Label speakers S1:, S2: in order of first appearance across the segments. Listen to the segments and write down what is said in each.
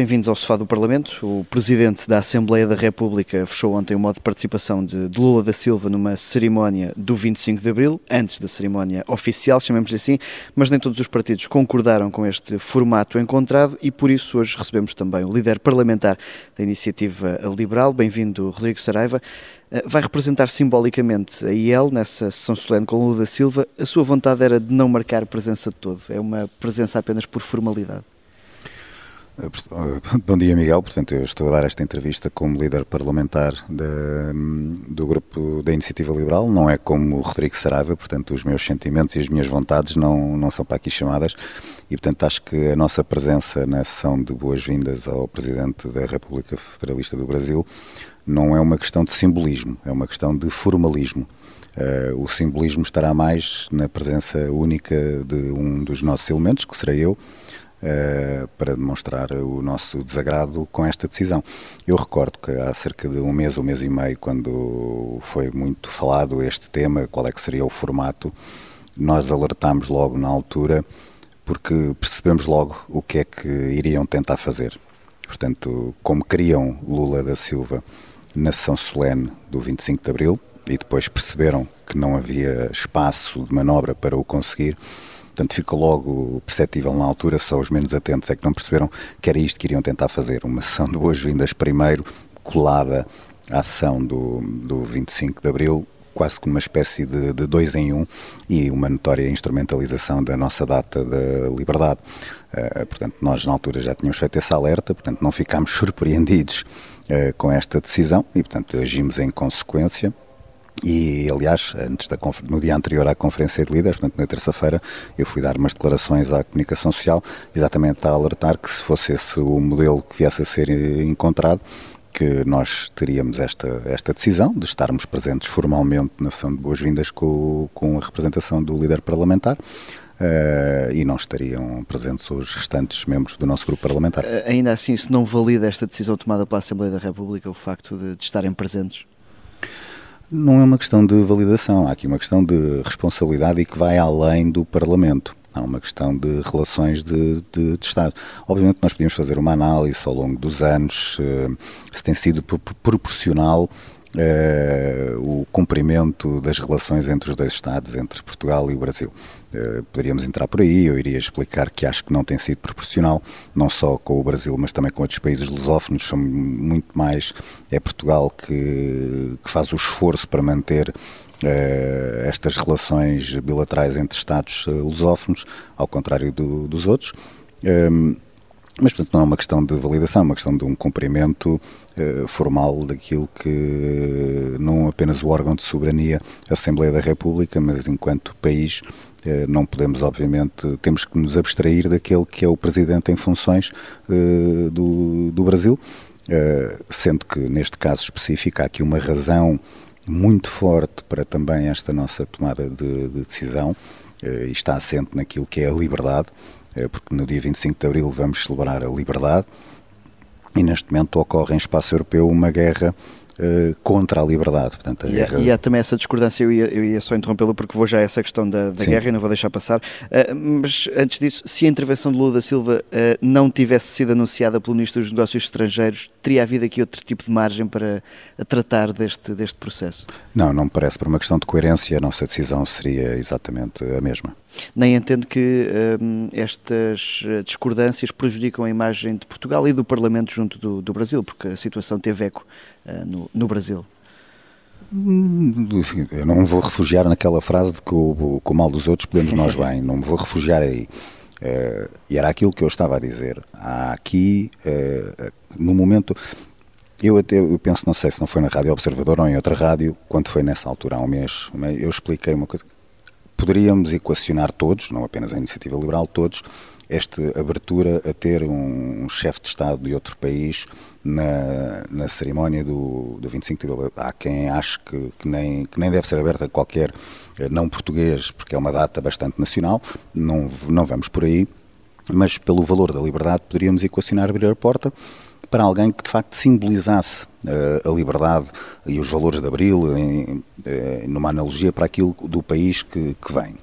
S1: Bem-vindos ao Sofá do Parlamento. O Presidente da Assembleia da República fechou ontem o modo de participação de, Lula da Silva numa cerimónia do 25 de Abril, antes da cerimónia oficial, chamemos-lhe assim, mas nem todos os partidos concordaram com este formato encontrado e por isso hoje recebemos também o líder parlamentar da Iniciativa Liberal. Bem-vindo, Rodrigo Saraiva. Eh, vai representar simbolicamente a IEL nessa sessão solene com Lula da Silva. A sua vontade era de não marcar presença de todo, é uma presença apenas por formalidade.
S2: Bom dia, Miguel. Portanto, eu estou a dar esta entrevista como líder parlamentar de, do grupo da Iniciativa Liberal, não é como o Rodrigo Saraiva, portanto, os meus sentimentos e as minhas vontades não, não são para aqui chamadas e, portanto, acho que a nossa presença na sessão de boas-vindas ao Presidente da República Federalista do Brasil não é uma questão de simbolismo, é uma questão de formalismo. Uh, o simbolismo estará mais na presença única de um dos nossos elementos, que serei eu, Uh, para demonstrar o nosso desagrado com esta decisão. Eu recordo que há cerca de um mês, um mês e meio, quando foi muito falado este tema, qual é que seria o formato, nós alertámos logo na altura, porque percebemos logo o que é que iriam tentar fazer. Portanto, como queriam Lula da Silva na sessão solene do 25 de Abril, e depois perceberam que não havia espaço de manobra para o conseguir, Portanto, fica logo perceptível na altura, só os menos atentos é que não perceberam que era isto que iriam tentar fazer, uma sessão de boas-vindas primeiro, colada à ação do, do 25 de Abril, quase como uma espécie de, de, dois em um e uma notória instrumentalização da nossa data da liberdade. Uh, portanto, nós na altura já tínhamos feito esse alerta, portanto não ficámos surpreendidos uh, com esta decisão e, portanto, agimos em consequência. E, aliás, antes da, no dia anterior à conferência de líderes, portanto, na terça-feira, eu fui dar umas declarações à comunicação social, exatamente a alertar que se fosse esse o modelo que viesse a ser encontrado, que nós teríamos esta, esta decisão de estarmos presentes formalmente na sessão de boas-vindas com, com a representação do líder parlamentar. Uh, e não estariam presentes os restantes membros do nosso grupo parlamentar.
S1: Ainda assim, se não valida esta decisão tomada pela Assembleia da República, o facto de, de estarem presentes?
S2: Não é uma questão de validação, há aqui uma questão de responsabilidade e que vai além do Parlamento. Há uma questão de relações de, de, de, Estado. Obviamente, nós podemos fazer uma análise ao longo dos anos eh, se tem sido proporcional Uh, o cumprimento das relações entre os dois Estados, entre Portugal e o Brasil. Uh, poderíamos entrar por aí, eu iria explicar que acho que não tem sido proporcional, não só com o Brasil, mas também com outros países lusófonos, são muito mais, é Portugal que, que faz o esforço para manter uh, estas relações bilaterais entre Estados lusófonos, ao contrário do, dos outros. Mas, portanto, não é uma questão de validação, é uma questão de um cumprimento eh, formal daquilo que não apenas o órgão de soberania, a Assembleia da República, mas enquanto país eh, não podemos, obviamente, temos que nos abstrair daquele que é o Presidente em funções eh, do, do Brasil, sendo que, neste caso específico, há aqui uma razão muito forte para também esta nossa tomada de, de decisão, e está assente naquilo que é a liberdade, porque no dia 25 de Abril vamos celebrar a liberdade e neste momento ocorre em espaço europeu uma guerra uh, contra a liberdade.
S1: Portanto, a e, guerra... e, há também essa discordância, eu ia, eu ia só interrompê-lo porque vou já a essa questão da, da guerra e não vou deixar passar. Uh, mas antes disso, se a intervenção de Lula da Silva uh, não tivesse sido anunciada pelo Ministro dos Negócios Estrangeiros, teria havido aqui outro tipo de margem para tratar deste, deste processo?
S2: Não, não me parece. Por uma questão de coerência, a nossa decisão seria exatamente a mesma.
S1: Nem entende que estas discordâncias prejudicam a imagem de Portugal e do Parlamento junto do, do Brasil, porque a situação teve eco no, no Brasil?
S2: Eu não me vou refugiar naquela frase de que o, o mal dos outros podemos nós bem, não me vou refugiar aí. Uh, e era aquilo que eu estava a dizer. Há aqui, uh, no momento, eu até eu penso, não sei se não foi na Rádio Observador ou em outra rádio, quando foi nessa altura, há um mês, eu expliquei uma coisa. Poderíamos equacionar todos, não apenas a Iniciativa Liberal, todos, esta abertura a ter um, chefe de Estado de outro país na, na cerimónia do, do 25 de abril. Há quem ache que, que, nem, que nem deve ser aberta a qualquer eh, não português, porque é uma data bastante nacional, não, não vamos por aí, mas pelo valor da liberdade poderíamos equacionar abrir a porta para alguém que de facto simbolizasse uh, a liberdade e os valores de Abril, em, uh, numa analogia para aquilo do país que, que vem.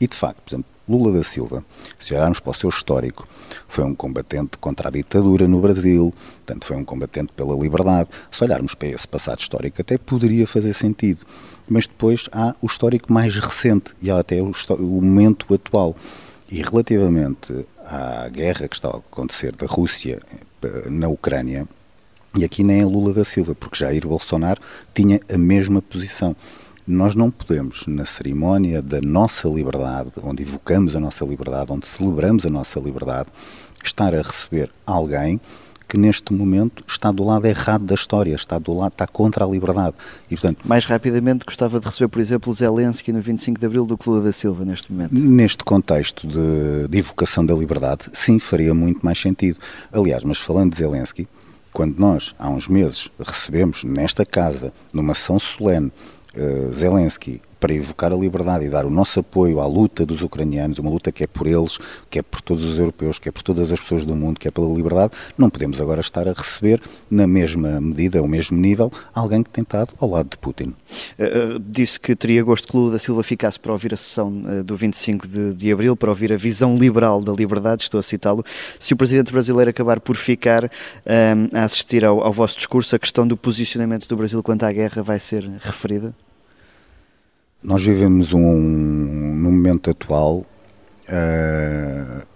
S2: E de facto, por exemplo, Lula da Silva, se olharmos para o seu histórico, foi um combatente contra a ditadura no Brasil, portanto, foi um combatente pela liberdade. Se olharmos para esse passado histórico, até poderia fazer sentido. Mas depois há o histórico mais recente e há até o, o momento atual. E relativamente à guerra que está a acontecer da Rússia eh, na Ucrânia, e aqui nem é Lula da Silva, porque Jair Bolsonaro tinha a mesma posição. Nós não podemos, na cerimónia da nossa liberdade, onde evocamos a nossa liberdade, onde celebramos a nossa liberdade, estar a receber alguém que neste momento está do lado errado da história, está do lado, está contra a liberdade.
S1: E, portanto, Mais rapidamente gostava de receber, por exemplo, Zelensky no 25 de Abril do Lula da Silva neste momento.
S2: Neste contexto de, de evocação da liberdade, sim, faria muito mais sentido. Aliás, mas falando de Zelensky, quando nós, há uns meses, recebemos nesta casa, numa sessão solene, uh, Zelensky para evocar a liberdade e dar o nosso apoio à luta dos ucranianos, uma luta que é por eles, que é por todos os europeus, que é por todas as pessoas do mundo, que é pela liberdade, não podemos agora estar a receber, na mesma medida, ao mesmo nível, alguém que tem estado ao lado de Putin.
S1: Uh, disse que teria gosto que Lula da Silva ficasse para ouvir a sessão do 25 de, de abril, para ouvir a visão liberal da liberdade, estou a citá-lo. Se o presidente brasileiro acabar por ficar a assistir ao, ao vosso discurso, a questão do posicionamento do Brasil quanto à guerra vai ser referida?
S2: Nós vivemos um, no momento atual uh,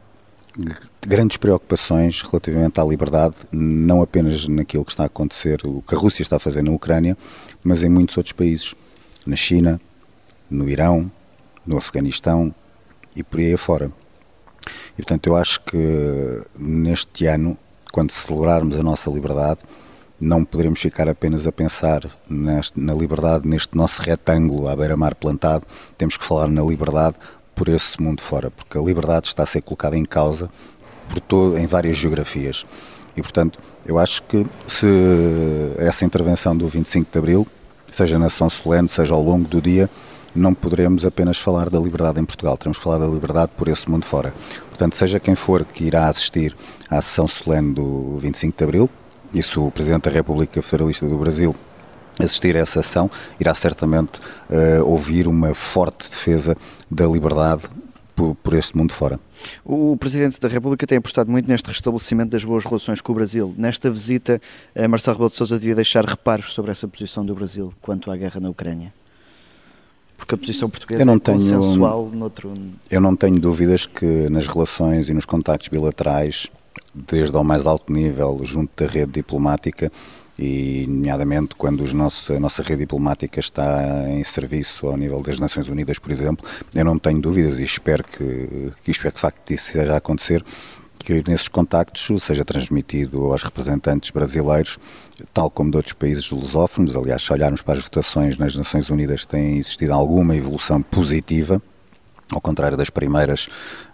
S2: grandes preocupações relativamente à liberdade, não apenas naquilo que está a acontecer, o que a Rússia está a fazer na Ucrânia, mas em muitos outros países, na China, no Irão, no Afeganistão e por aí afora. E portanto eu acho que neste ano, quando celebrarmos a nossa liberdade, não poderemos ficar apenas a pensar neste, na liberdade, neste nosso retângulo à beira-mar plantado, temos que falar na liberdade por esse mundo fora, porque a liberdade está a ser colocada em causa por todo, em várias geografias. E, portanto, eu acho que se essa intervenção do 25 de Abril, seja na São Solene, seja ao longo do dia, não poderemos apenas falar da liberdade em Portugal, teremos que falar da liberdade por esse mundo fora. Portanto, seja quem for que irá assistir à sessão solene do 25 de Abril, e se o Presidente da República Federalista do Brasil assistir a essa ação, irá certamente uh, ouvir uma forte defesa da liberdade por, por, este mundo fora.
S1: O Presidente da República tem apostado muito neste restabelecimento das boas relações com o Brasil. Nesta visita, uh, Marcelo Rebelo de Sousa devia deixar reparos sobre essa posição do Brasil quanto à guerra na Ucrânia. Porque a posição portuguesa é tenho, consensual noutro...
S2: Eu não tenho dúvidas que nas relações e nos contactos bilaterais desde ao mais alto nível junto da rede diplomática e, nomeadamente, quando os nossos, a nossa rede diplomática está em serviço ao nível das Nações Unidas, por exemplo, eu não tenho dúvidas e espero que, que espero de facto que isso seja a acontecer, que nesses contactos seja transmitido aos representantes brasileiros, tal como de outros países lusófonos. Aliás, se olharmos para as votações nas Nações Unidas, tem existido alguma evolução positiva ao contrário das primeiras.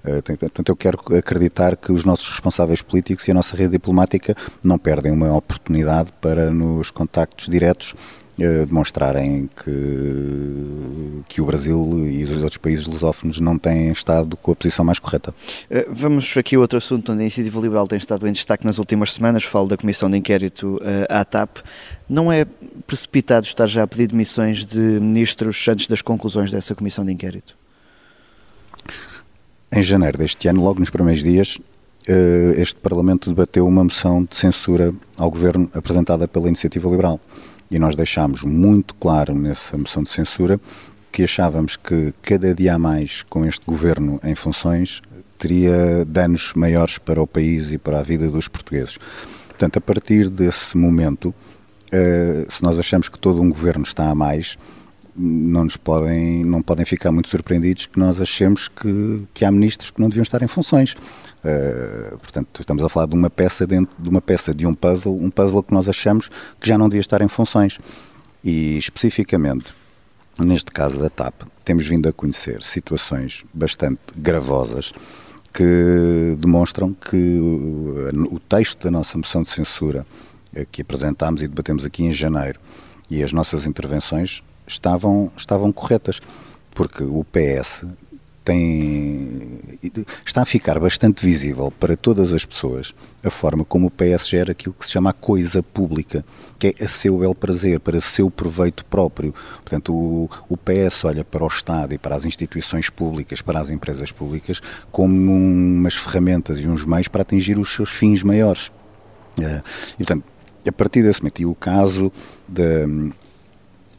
S2: Eh, portanto, eu quero acreditar que os nossos responsáveis políticos e a nossa rede diplomática não perdem uma oportunidade para, nos contactos diretos, eh, demonstrarem que, que o Brasil e os outros países lusófonos não têm estado com a posição mais correta.
S1: Eh, vamos aqui a outro assunto onde a Iniciativa Liberal tem estado em destaque nas últimas semanas, falo da Comissão de Inquérito à TAP. Não é precipitado estar já a pedir demissões de ministros antes das conclusões dessa Comissão de Inquérito?
S2: Em janeiro deste ano, logo nos primeiros dias, eh, este Parlamento debateu uma moção de censura ao Governo apresentada pela Iniciativa Liberal. E nós deixámos muito claro nessa moção de censura que achávamos que cada dia a mais com este Governo em funções teria danos maiores para o país e para a vida dos portugueses. Portanto, a partir desse momento, eh, se nós achamos que todo um Governo está a mais, não nos podem, não podem ficar muito surpreendidos que nós achemos que, que há ministros que não deviam estar em funções. Uh, portanto, estamos a falar de uma peça dentro de uma peça de um puzzle, um puzzle que nós achamos que já não devia estar em funções. E especificamente, neste caso da TAP, temos vindo a conhecer situações bastante gravosas que demonstram que o texto da nossa moção de censura eh, que apresentámos e debatemos aqui em janeiro e as nossas intervenções estavam, estavam corretas, porque o PS tem, está a ficar bastante visível para todas as pessoas a forma como o PS gera aquilo que se chama a coisa pública, que é a seu bel prazer, para seu proveito próprio. Portanto, o, o PS olha para o Estado e para as instituições públicas, para as empresas públicas, como umas ferramentas e uns meios para atingir os seus fins maiores. Eh, e, portanto, a partir desse momento, e o caso da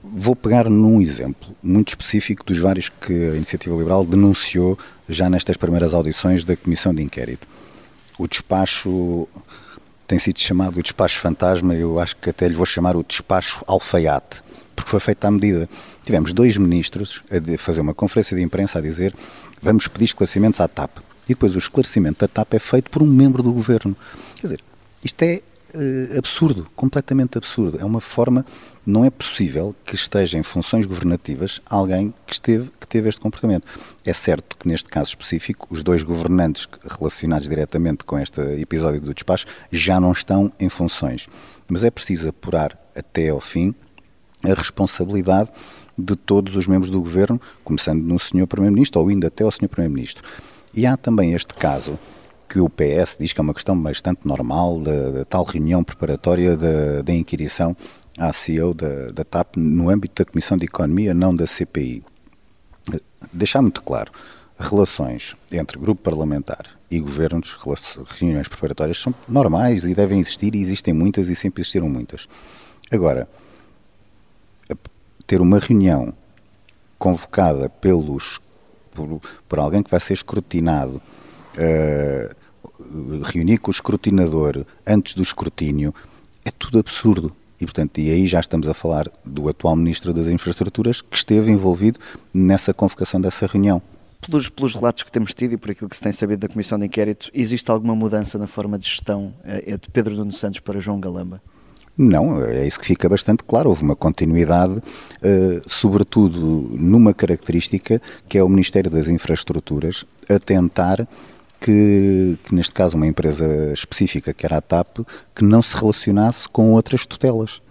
S2: Vou pegar num exemplo muito específico dos vários que a Iniciativa Liberal denunciou já nestas primeiras audições da Comissão de Inquérito. O despacho tem sido chamado o despacho fantasma, eu acho que até lhe vou chamar o despacho alfaiate, porque foi feito à medida. Tivemos dois ministros a fazer uma conferência de imprensa a dizer vamos pedir esclarecimentos à TAP. E depois o esclarecimento da TAP é feito por um membro do governo. Quer dizer, isto é uh, absurdo, completamente absurdo. É uma forma, não é possível que esteja em funções governativas alguém que, esteve, que teve este comportamento. É certo que neste caso específico, os dois governantes relacionados diretamente com este episódio do despacho já não estão em funções. Mas é preciso apurar até ao fim a responsabilidade de todos os membros do governo, começando no Sr. Primeiro-Ministro ou indo até ao Sr. Primeiro-Ministro. E há também este caso que o PS diz que é uma questão bastante normal da, tal reunião preparatória da inquirição à CEO da, da TAP no âmbito da Comissão de Economia, não da CPI. Deixar muito claro, relações entre grupo parlamentar e governos, reuniões preparatórias, são normais e devem existir, e existem muitas e sempre existiram muitas. Agora, ter uma reunião convocada pelos, por, por alguém que vai ser escrutinado uh, reunir com o escrutinador antes do escrutínio, é tudo absurdo. E, portanto, e aí já estamos a falar do atual Ministro das Infraestruturas que esteve envolvido nessa convocação dessa reunião.
S1: Pelos, pelos relatos que temos tido e por aquilo que se tem sabido da Comissão de Inquérito, existe alguma mudança na forma de gestão é, de Pedro Nuno Santos para João Galamba?
S2: Não, é isso que fica bastante claro. Houve uma continuidade, uh, sobretudo numa característica que é o Ministério das Infraestruturas a tentar que, que, neste caso uma empresa específica, que era a TAP, que não se relacionasse com outras tutelas.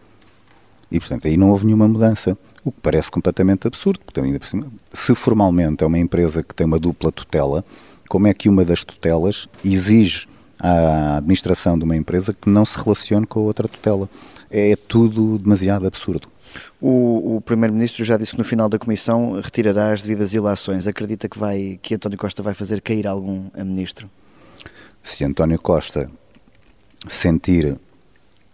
S2: E, portanto, aí não houve nenhuma mudança. O que parece completamente absurdo, porque ainda por cima, se formalmente é uma empresa que tem uma dupla tutela, como é que uma das tutelas exige à administração de uma empresa que não se relacione com a outra tutela? É tudo demasiado absurdo.
S1: O, o Primeiro-Ministro já disse que no final da Comissão retirará as devidas ilações. Acredita que, vai, que António Costa vai fazer cair algum a Ministro?
S2: Se António Costa sentir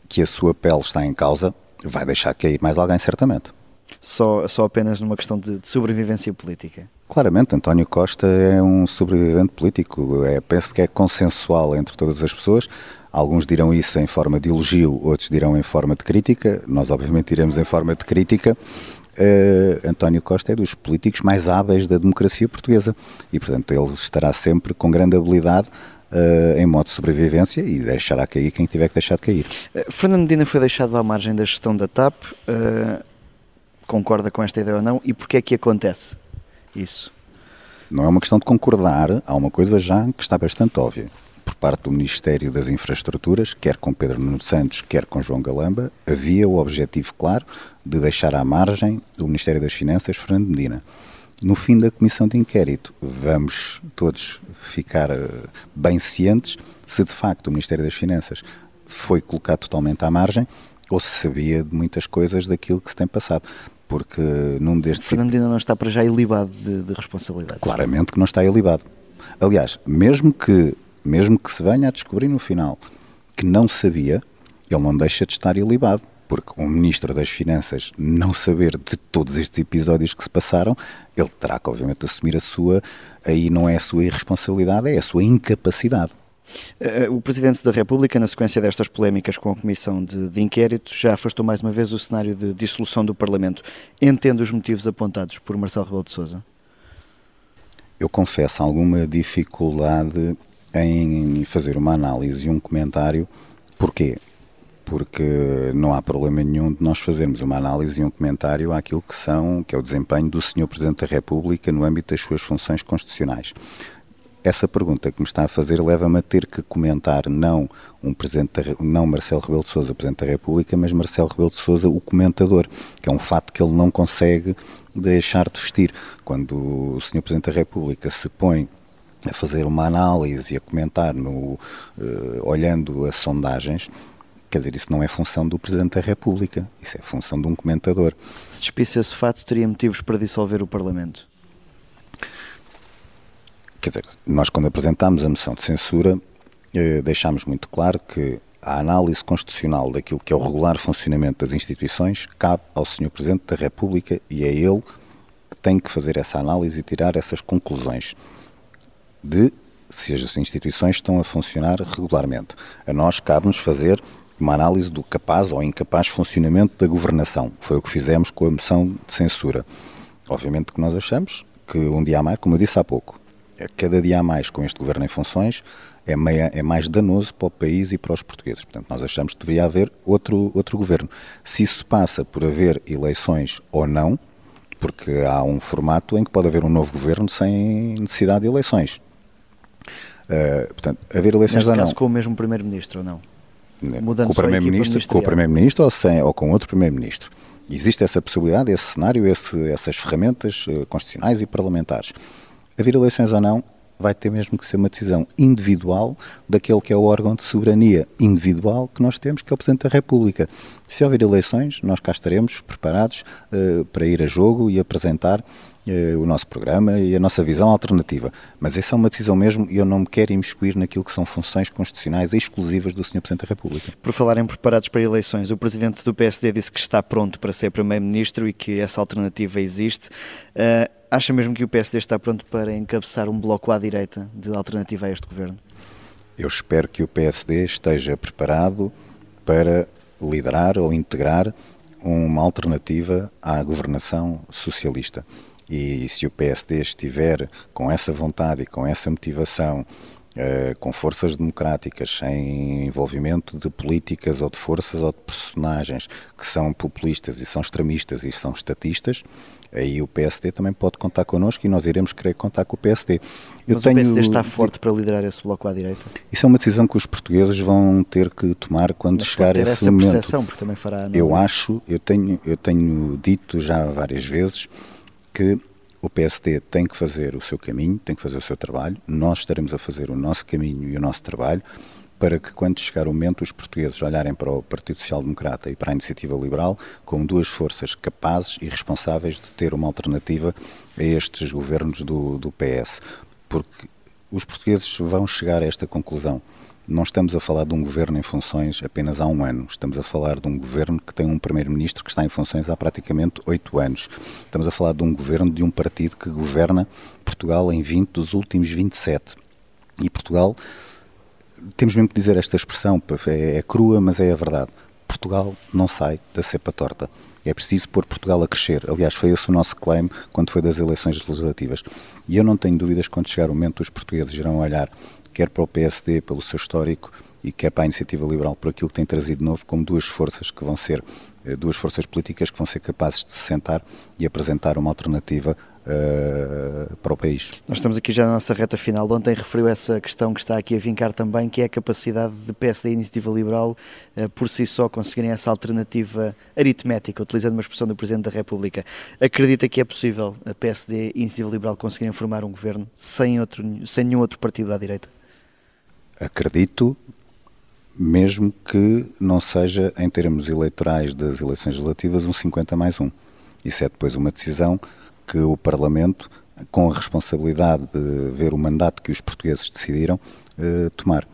S2: que a sua pele está em causa, vai deixar cair mais alguém, certamente.
S1: Só, só apenas numa questão de, de sobrevivência política?
S2: Claramente, António Costa é um sobrevivente político. É, penso que é consensual entre todas as pessoas. Alguns dirão isso em forma de elogio, outros dirão em forma de crítica. Nós, obviamente, diremos em forma de crítica. Uh, António Costa é dos políticos mais hábeis da democracia portuguesa e, portanto, ele estará sempre com grande habilidade uh, em modo de sobrevivência e deixará cair quem tiver que deixar de cair.
S1: Uh, Fernando Medina foi deixado à margem da gestão da TAP. concorda com esta ideia ou não? E porquê é que acontece isso?
S2: Não é uma questão de concordar, há uma coisa já que está bastante óbvia por parte do Ministério das Infraestruturas, quer com Pedro Nuno Santos, quer com João Galamba, havia o objetivo claro de deixar à margem do Ministério das Finanças Fernando Medina. No fim da comissão de inquérito, vamos todos ficar eh, bem cientes se de facto o Ministério das Finanças foi colocado totalmente à margem ou se sabia de muitas coisas daquilo que se tem passado porque num destes...
S1: Fernando Medina não está para já ilibado de, de responsabilidades.
S2: Claramente que não está ilibado. Aliás, mesmo que mesmo que se venha a descobrir no final que não sabia, ele não deixa de estar ilibado. Porque um Ministro das Finanças não saber de todos estes episódios que se passaram, ele terá que, obviamente, assumir a sua. Aí não é a sua irresponsabilidade, é a sua incapacidade.
S1: Eh, o Presidente da República, na sequência destas polémicas com a Comissão de, de Inquérito, já afastou mais uma vez o cenário de dissolução do Parlamento. Entende os motivos apontados por Marcelo Rebelo de Sousa?
S2: Eu confesso alguma dificuldade em fazer uma análise e um comentário. Porquê? Porque não há problema nenhum de nós fazermos uma análise e um comentário àquilo que são, que é o desempenho do Sr. Presidente da República no âmbito das suas funções constitucionais. Essa pergunta que me está a fazer leva-me a ter que comentar não um presidente não Marcelo Rebelo de Sousa, presidente da República, mas Marcelo Rebelo de Sousa, o comentador, que é um fato que ele não consegue deixar de vestir. Quando o Sr. Presidente da República se põe a fazer uma análise e a comentar no uh, olhando as sondagens, quer dizer, isso não é função do Presidente da República, isso é função de um comentador.
S1: Se despisse esse fato, teria motivos para dissolver o Parlamento?
S2: Quer dizer, nós quando apresentámos a moção de censura, eh, deixámos muito claro que a análise constitucional daquilo que é o regular funcionamento das instituições cabe ao Sr. Presidente da República e é ele que tem que fazer essa análise e tirar essas conclusões de se as instituições estão a funcionar regularmente. A nós cabe-nos fazer uma análise do capaz ou incapaz funcionamento da governação. Foi o que fizemos com a moção de censura. Obviamente que nós achamos que um dia a mais, como eu disse há pouco, cada dia a mais com este governo em funções é, meia, é mais danoso para o país e para os portugueses. Portanto, nós achamos que deveria haver outro, outro governo. Se isso passa por haver eleições ou não, porque há um formato em que pode haver um novo governo sem necessidade de eleições. Uh, portanto, haver eleições
S1: Neste
S2: ou
S1: caso,
S2: não.
S1: com o mesmo primeiro-ministro ou não?
S2: Mudando com o primeiro-ministro, com o primeiro-ministro ou, sem, ou com outro primeiro-ministro. Existe essa possibilidade, esse cenário, esse, essas ferramentas uh, constitucionais e parlamentares haver eleições ou não, vai ter mesmo que ser uma decisão individual daquele que é o órgão de soberania individual que nós temos, que é o Presidente da República. Se houver eleições, nós cá estaremos preparados uh, para ir a jogo e apresentar uh, o nosso programa e a nossa visão alternativa. Mas essa é uma decisão mesmo e eu não me quero imiscuir naquilo que são funções constitucionais exclusivas do Sr. Presidente da República.
S1: Por falarem preparados para eleições, o Presidente do PSD disse que está pronto para ser Primeiro-Ministro e que essa alternativa existe. Uh, Acha mesmo que o PSD está pronto para encabeçar um bloco à direita de alternativa a este governo?
S2: Eu espero que o PSD esteja preparado para liderar ou integrar uma alternativa à governação socialista. E se o PSD estiver com essa vontade e com essa motivação com forças democráticas, sem envolvimento de políticas ou de forças ou de personagens que são populistas e são extremistas e são estatistas, aí o PSD também pode contar connosco e nós iremos querer contar com o PSD.
S1: Eu Mas tenho... o PSD está forte para liderar esse bloco à direita?
S2: Isso é uma decisão que os portugueses vão ter que tomar quando Mas chegar esse
S1: essa
S2: momento.
S1: Percepção, porque também fará
S2: eu acho, eu tenho, eu tenho dito já várias vezes que o PSD tem que fazer o seu caminho, tem que fazer o seu trabalho, nós estaremos a fazer o nosso caminho e o nosso trabalho para que, quando chegar o momento, os portugueses olharem para o Partido Social Democrata e para a Iniciativa Liberal como duas forças capazes e responsáveis de ter uma alternativa a estes governos do, do PS. Porque os portugueses vão chegar a esta conclusão não estamos a falar de um governo em funções apenas há um ano. Estamos a falar de um governo que tem um primeiro-ministro que está em funções há praticamente oito anos. Estamos a falar de um governo de um partido que governa Portugal em 20 dos últimos 27. E Portugal, temos mesmo que dizer esta expressão, é, é crua, mas é a verdade. Portugal não sai da cepa torta. É preciso pôr Portugal a crescer. Aliás, foi esse o nosso claim quando foi das eleições legislativas. E eu não tenho dúvidas quando chegar o momento os portugueses irão olhar quer para o PSD pelo seu histórico e quer para a Iniciativa Liberal por aquilo que tem trazido novo, como duas forças que vão ser, eh, duas forças políticas que vão ser capazes de se sentar e apresentar uma alternativa uh, para o país.
S1: Nós estamos aqui já na nossa reta final. Ontem referiu essa questão que está aqui a vincar também, que é a capacidade de PSD e Iniciativa Liberal uh, por si só conseguirem essa alternativa aritmética, utilizando uma expressão do Presidente da República. Acredita que é possível a PSD e Iniciativa Liberal conseguirem formar um governo sem, outro, sem nenhum outro partido à direita?
S2: Acredito, mesmo que não seja em termos eleitorais das eleições legislativas um 50 mais 1. Isso é depois uma decisão que o Parlamento, com a responsabilidade de ver o mandato que os portugueses decidiram, eh, tomar.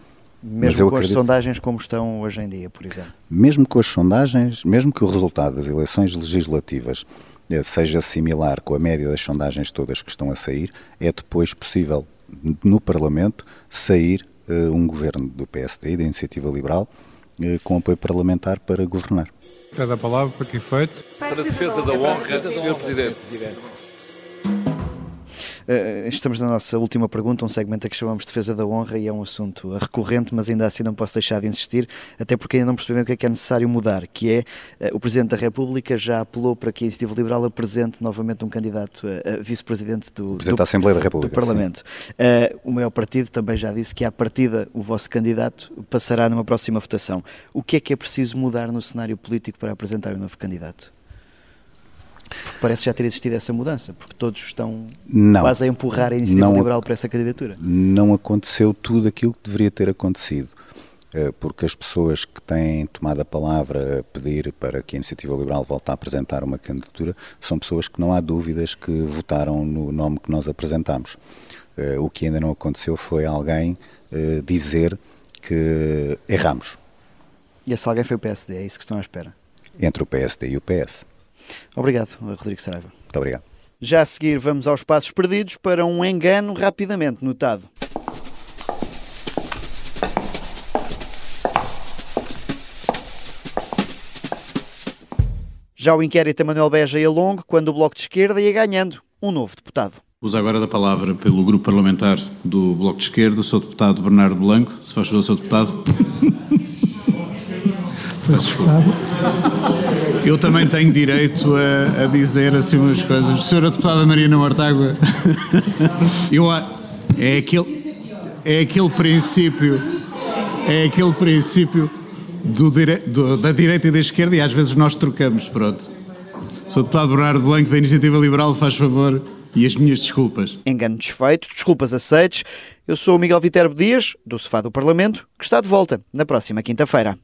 S1: Mesmo com acredito, as sondagens como estão hoje em dia, por exemplo?
S2: Mesmo com as sondagens, mesmo que o resultado das eleições legislativas eh, seja similar com a média das sondagens todas que estão a sair, é depois possível no Parlamento sair um governo do PSD, da Iniciativa Liberal, eh, com apoio parlamentar para governar.
S3: Cada palavra para que efeito?
S4: Para a defesa da honra, Sr. Presidente.
S1: Uh, estamos na nossa última pergunta, um segmento a que chamamos de defesa da honra e é um assunto recorrente, mas ainda assim não posso deixar de insistir, até porque ainda não percebemos o que é que é necessário mudar, que é uh, o Presidente da República já apelou para que a Iniciativa Liberal apresente novamente um candidato a, a vice-presidente do,
S2: do, da Assembleia da República,
S1: do Parlamento. Uh, o maior partido também já disse que à partida o vosso candidato passará numa próxima votação. O que é que é preciso mudar no cenário político para apresentar um novo candidato? Porque parece já ter existido essa mudança, porque todos estão
S2: não,
S1: quase a empurrar a iniciativa não, liberal para essa candidatura.
S2: Não aconteceu tudo aquilo que deveria ter acontecido, eh, porque as pessoas que têm tomado a palavra a pedir para que a iniciativa liberal volte a apresentar uma candidatura são pessoas que não há dúvidas que votaram no nome que nós apresentamos. Eh, o que ainda não aconteceu foi alguém eh, dizer que erramos.
S1: E esse alguém foi o PSD, é isso que estão à espera?
S2: Entre o PSD e o PS.
S1: Obrigado, Rodrigo Saraiva.
S2: Muito obrigado.
S1: Já a seguir, vamos aos passos perdidos para um engano rapidamente notado. Já o inquérito a Manuel Beja ia longo, quando o Bloco de Esquerda ia ganhando um novo deputado.
S3: Uso agora da palavra pelo grupo parlamentar do Bloco de Esquerda, o Sr. Deputado Bernardo Blanco. Se faz favor, Sr. Deputado. Eu também tenho direito a, a, dizer assim umas coisas. Senhora Deputada Marina Mortágua, eu, é, aquele, é aquele princípio, é aquele princípio do, do, da direita e da esquerda e às vezes nós trocamos, pronto. Sou deputado Bernardo Blanco da Iniciativa Liberal, faz favor, e as minhas desculpas.
S1: Engano desfeito, desculpas aceites. Eu sou o Miguel Viterbo Dias, do Sofá do Parlamento, que está de volta na próxima quinta-feira.